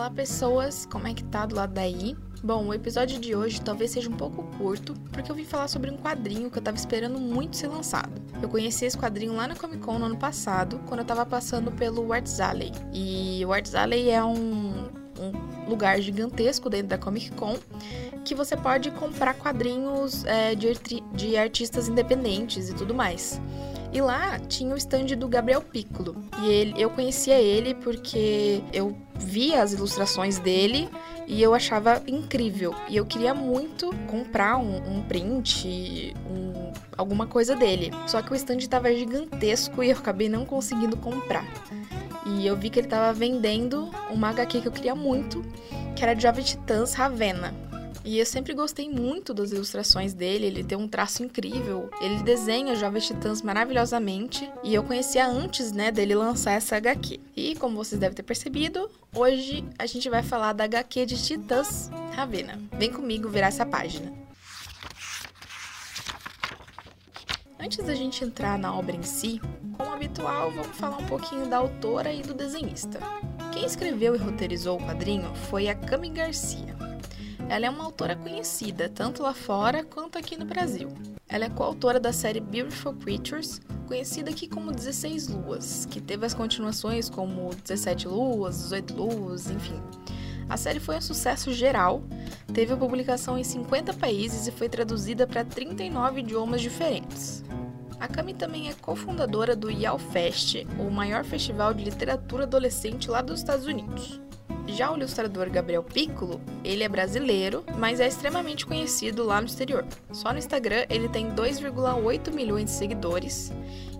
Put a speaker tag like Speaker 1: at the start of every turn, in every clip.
Speaker 1: Olá pessoas, como é que tá do lado daí? Bom, o episódio de hoje talvez seja um pouco curto, porque eu vim falar sobre um quadrinho que eu tava esperando muito ser lançado. Eu conheci esse quadrinho lá na Comic Con no ano passado, quando eu tava passando pelo Arts Alley. E o Arts Alley é um, um lugar gigantesco dentro da Comic Con que você pode comprar quadrinhos é, de, de artistas independentes e tudo mais. E lá tinha o stand do Gabriel Piccolo. E ele, eu conhecia ele porque eu via as ilustrações dele e eu achava incrível. E eu queria muito comprar um, um print, um, alguma coisa dele. Só que o stand estava gigantesco e eu acabei não conseguindo comprar. E eu vi que ele estava vendendo uma HQ que eu queria muito, que era de Jovem Titãs Ravena. E eu sempre gostei muito das ilustrações dele, ele tem um traço incrível. Ele desenha Jovens Titãs maravilhosamente e eu conhecia antes, né, dele lançar essa HQ. E como vocês devem ter percebido, hoje a gente vai falar da HQ de Titãs Ravena. Vem comigo virar essa página. Antes da gente entrar na obra em si, como habitual, vamos falar um pouquinho da autora e do desenhista. Quem escreveu e roteirizou o quadrinho foi a Cami Garcia. Ela é uma autora conhecida, tanto lá fora quanto aqui no Brasil. Ela é coautora da série Beautiful Creatures, conhecida aqui como 16 Luas, que teve as continuações como 17 Luas, 18 Luas, enfim. A série foi um sucesso geral, teve publicação em 50 países e foi traduzida para 39 idiomas diferentes. A Cami também é cofundadora do YAL Fest, o maior festival de literatura adolescente lá dos Estados Unidos. Já o ilustrador Gabriel Piccolo, ele é brasileiro, mas é extremamente conhecido lá no exterior. Só no Instagram ele tem 2,8 milhões de seguidores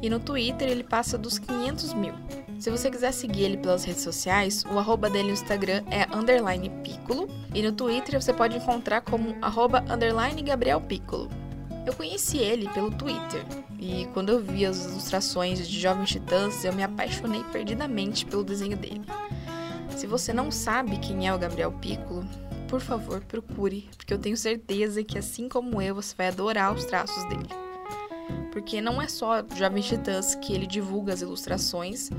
Speaker 1: e no Twitter ele passa dos 500 mil. Se você quiser seguir ele pelas redes sociais, o arroba dele no Instagram é underline Piccolo e no Twitter você pode encontrar como arroba underline Gabriel Piccolo. Eu conheci ele pelo Twitter e quando eu vi as ilustrações de Jovens Titãs, eu me apaixonei perdidamente pelo desenho dele. Se você não sabe quem é o Gabriel Piccolo, por favor, procure, porque eu tenho certeza que assim como eu, você vai adorar os traços dele. Porque não é só Jovem Titãs que ele divulga as ilustrações,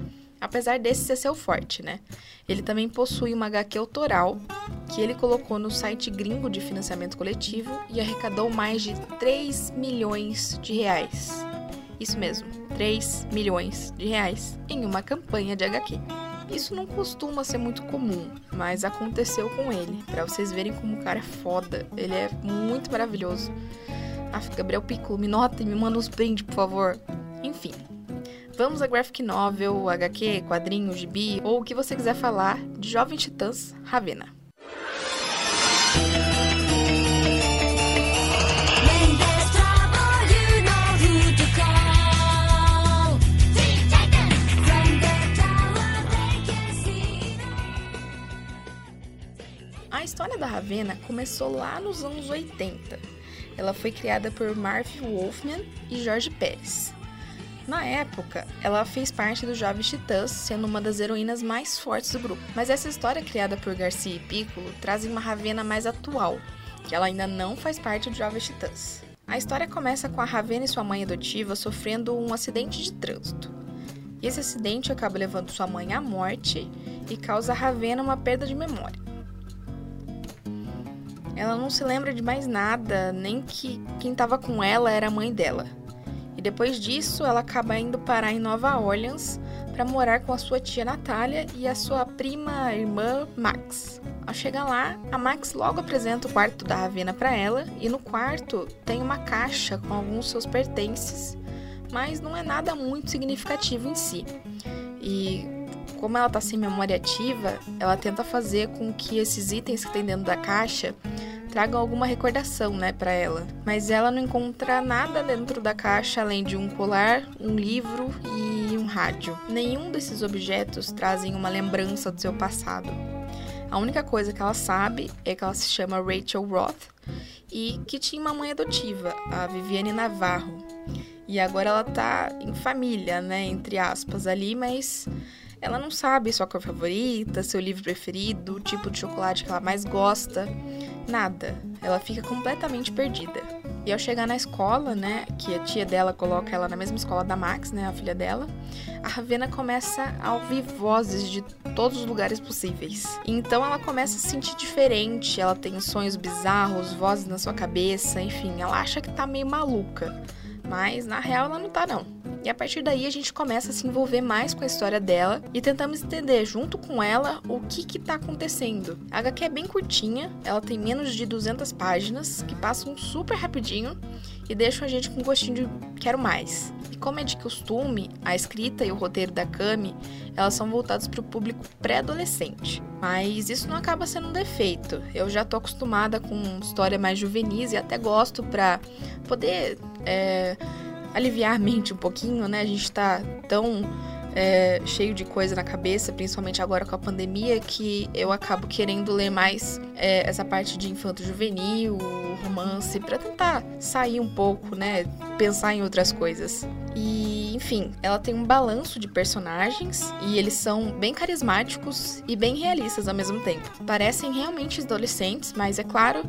Speaker 1: apesar desse ser seu forte, né? Ele também possui uma HQ autoral que ele colocou no site gringo de financiamento coletivo e arrecadou mais de 3 milhões de reais. Isso mesmo, 3 milhões de reais em uma campanha de HQ. Isso não costuma ser muito comum, mas aconteceu com ele. Para vocês verem como o cara é foda. Ele é muito maravilhoso. Ah, Gabriel Piccolo, me nota e me manda uns brindes, por favor. Enfim, vamos a graphic novel, HQ, quadrinho, gibi ou o que você quiser falar de Jovem Titãs Ravena. História da Ravena começou lá nos anos 80. Ela foi criada por Marv Wolfman e Jorge Pérez. Na época, ela fez parte dos Jovens Titãs, sendo uma das heroínas mais fortes do grupo. Mas essa história criada por Garcia e Piccolo traz uma Ravena mais atual, que ela ainda não faz parte dos Jovens Titãs. A história começa com a Ravena e sua mãe adotiva sofrendo um acidente de trânsito. E esse acidente acaba levando sua mãe à morte e causa a Ravena uma perda de memória. Ela não se lembra de mais nada, nem que quem estava com ela era a mãe dela. E depois disso, ela acaba indo parar em Nova Orleans para morar com a sua tia Natália e a sua prima irmã Max. Ao chegar lá, a Max logo apresenta o quarto da Ravena para ela e no quarto tem uma caixa com alguns seus pertences, mas não é nada muito significativo em si. E como ela está sem memória ativa, ela tenta fazer com que esses itens que tem dentro da caixa tragam alguma recordação, né, para ela. Mas ela não encontra nada dentro da caixa além de um colar, um livro e um rádio. Nenhum desses objetos trazem uma lembrança do seu passado. A única coisa que ela sabe é que ela se chama Rachel Roth e que tinha uma mãe adotiva, a Viviane Navarro. E agora ela tá em família, né, entre aspas ali, mas ela não sabe sua cor favorita, seu livro preferido, o tipo de chocolate que ela mais gosta. Nada. Ela fica completamente perdida. E ao chegar na escola, né, que a tia dela coloca ela na mesma escola da Max, né, a filha dela, a Ravena começa a ouvir vozes de todos os lugares possíveis. Então ela começa a se sentir diferente, ela tem sonhos bizarros, vozes na sua cabeça, enfim, ela acha que tá meio maluca. Mas na real ela não tá não. E a partir daí a gente começa a se envolver mais com a história dela e tentamos entender junto com ela o que que tá acontecendo. A HQ é bem curtinha, ela tem menos de 200 páginas, que passam super rapidinho e deixam a gente com gostinho de quero mais. E como é de costume, a escrita e o roteiro da Kami, elas são voltados para o público pré-adolescente. Mas isso não acaba sendo um defeito. Eu já tô acostumada com história mais juvenis e até gosto para poder é, aliviar a mente um pouquinho, né? A gente tá tão é, cheio de coisa na cabeça, principalmente agora com a pandemia, que eu acabo querendo ler mais é, essa parte de infanto juvenil, romance, para tentar sair um pouco, né? Pensar em outras coisas. E, enfim, ela tem um balanço de personagens e eles são bem carismáticos e bem realistas ao mesmo tempo. Parecem realmente adolescentes, mas é claro,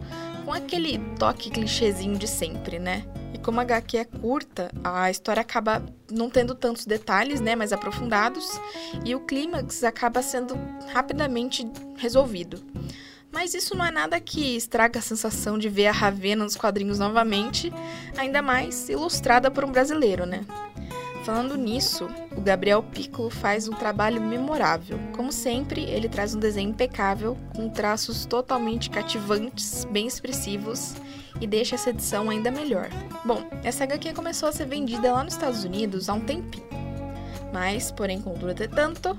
Speaker 1: com aquele toque clichêzinho de sempre, né? Como a HQ é curta, a história acaba não tendo tantos detalhes, né, mais aprofundados, e o clímax acaba sendo rapidamente resolvido. Mas isso não é nada que estraga a sensação de ver a Ravena nos quadrinhos novamente, ainda mais ilustrada por um brasileiro, né? Falando nisso, o Gabriel Piccolo faz um trabalho memorável. Como sempre, ele traz um desenho impecável, com traços totalmente cativantes, bem expressivos e deixa essa edição ainda melhor. Bom, essa HQ começou a ser vendida lá nos Estados Unidos há um tempinho. Mas, porém, contudo, entretanto,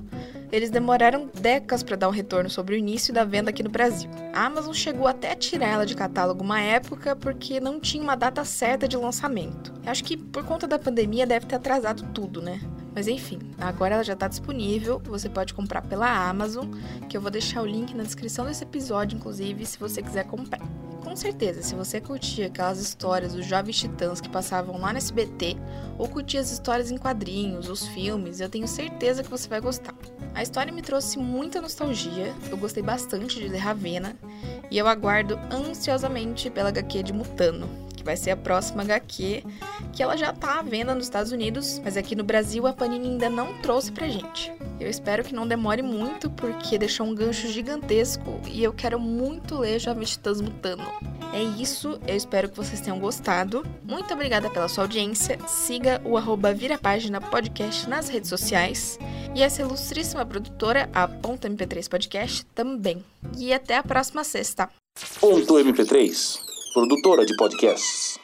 Speaker 1: eles demoraram décadas para dar um retorno sobre o início da venda aqui no Brasil. A Amazon chegou até a tirar ela de catálogo uma época porque não tinha uma data certa de lançamento. Eu acho que por conta da pandemia deve ter atrasado tudo, né? Mas enfim, agora ela já está disponível. Você pode comprar pela Amazon, que eu vou deixar o link na descrição desse episódio, inclusive, se você quiser comprar. Com certeza, se você curtia aquelas histórias dos Jovens Titãs que passavam lá no SBT, ou curtia as histórias em quadrinhos, os filmes, eu tenho certeza que você vai gostar. A história me trouxe muita nostalgia, eu gostei bastante de ler Ravena, e eu aguardo ansiosamente pela HQ de Mutano, que vai ser a próxima HQ, que ela já tá à venda nos Estados Unidos, mas aqui no Brasil a Panini ainda não trouxe pra gente. Eu espero que não demore muito, porque deixou um gancho gigantesco e eu quero muito ler Jovens Titãs Mutano. É isso, eu espero que vocês tenham gostado. Muito obrigada pela sua audiência. Siga o arroba Virapágina Podcast nas redes sociais. E essa ilustríssima produtora, a Ponto MP3 Podcast, também. E até a próxima sexta.
Speaker 2: Ponto MP3, produtora de podcasts.